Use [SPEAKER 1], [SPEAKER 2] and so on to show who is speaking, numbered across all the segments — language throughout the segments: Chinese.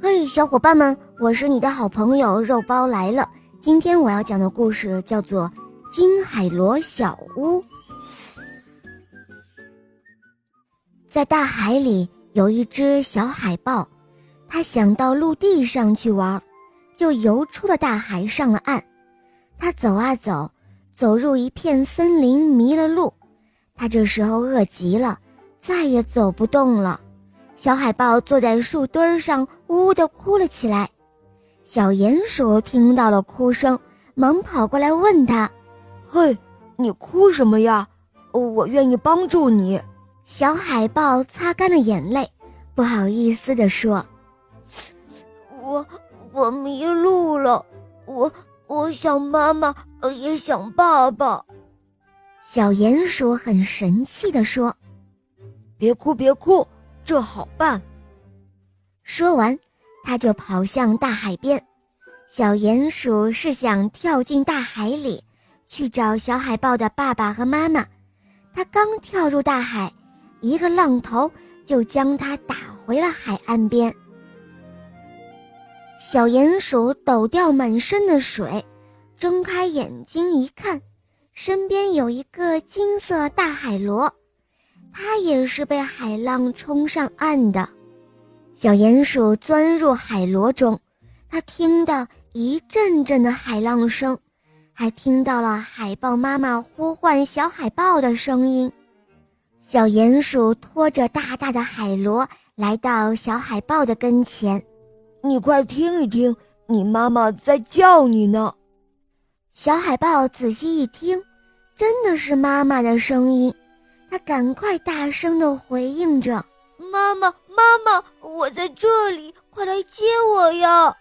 [SPEAKER 1] 嘿，小伙伴们，我是你的好朋友肉包来了。今天我要讲的故事叫做《金海螺小屋》。在大海里有一只小海豹，它想到陆地上去玩，就游出了大海，上了岸。它走啊走，走入一片森林，迷了路。它这时候饿极了，再也走不动了。小海豹坐在树墩上，呜呜地哭了起来。小鼹鼠听到了哭声，忙跑过来问他：“
[SPEAKER 2] 嘿，你哭什么呀？我愿意帮助你。”
[SPEAKER 1] 小海豹擦干了眼泪，不好意思地说：“
[SPEAKER 3] 我我迷路了，我我想妈妈，也想爸爸。”
[SPEAKER 1] 小鼹鼠很神气地说：“
[SPEAKER 2] 别哭，别哭。”这好办。
[SPEAKER 1] 说完，他就跑向大海边。小鼹鼠是想跳进大海里去找小海豹的爸爸和妈妈。他刚跳入大海，一个浪头就将他打回了海岸边。小鼹鼠抖掉满身的水，睁开眼睛一看，身边有一个金色大海螺。它也是被海浪冲上岸的。小鼹鼠钻入海螺中，它听到一阵阵的海浪声，还听到了海豹妈妈呼唤小海豹的声音。小鼹鼠拖着大大的海螺来到小海豹的跟前：“
[SPEAKER 2] 你快听一听，你妈妈在叫你呢。”
[SPEAKER 1] 小海豹仔细一听，真的是妈妈的声音。他赶快大声的回应着：“
[SPEAKER 3] 妈妈，妈妈，我在这里，快来接我呀！”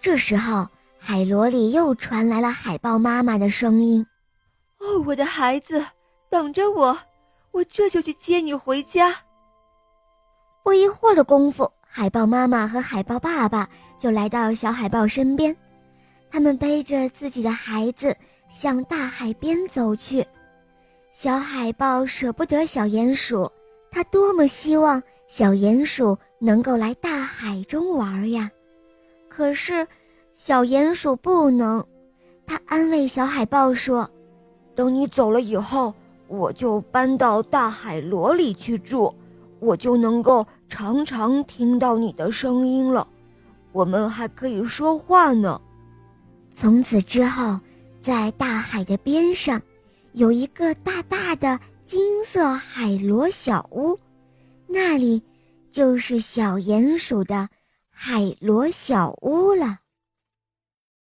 [SPEAKER 1] 这时候，海螺里又传来了海豹妈妈的声音：“
[SPEAKER 4] 哦，我的孩子，等着我，我这就去接你回家。”
[SPEAKER 1] 不一会儿的功夫，海豹妈妈和海豹爸爸就来到小海豹身边，他们背着自己的孩子向大海边走去。小海豹舍不得小鼹鼠，它多么希望小鼹鼠能够来大海中玩呀！可是，小鼹鼠不能。它安慰小海豹说：“
[SPEAKER 2] 等你走了以后，我就搬到大海螺里去住，我就能够常常听到你的声音了。我们还可以说话呢。”
[SPEAKER 1] 从此之后，在大海的边上。有一个大大的金色海螺小屋，那里就是小鼹鼠的海螺小屋了。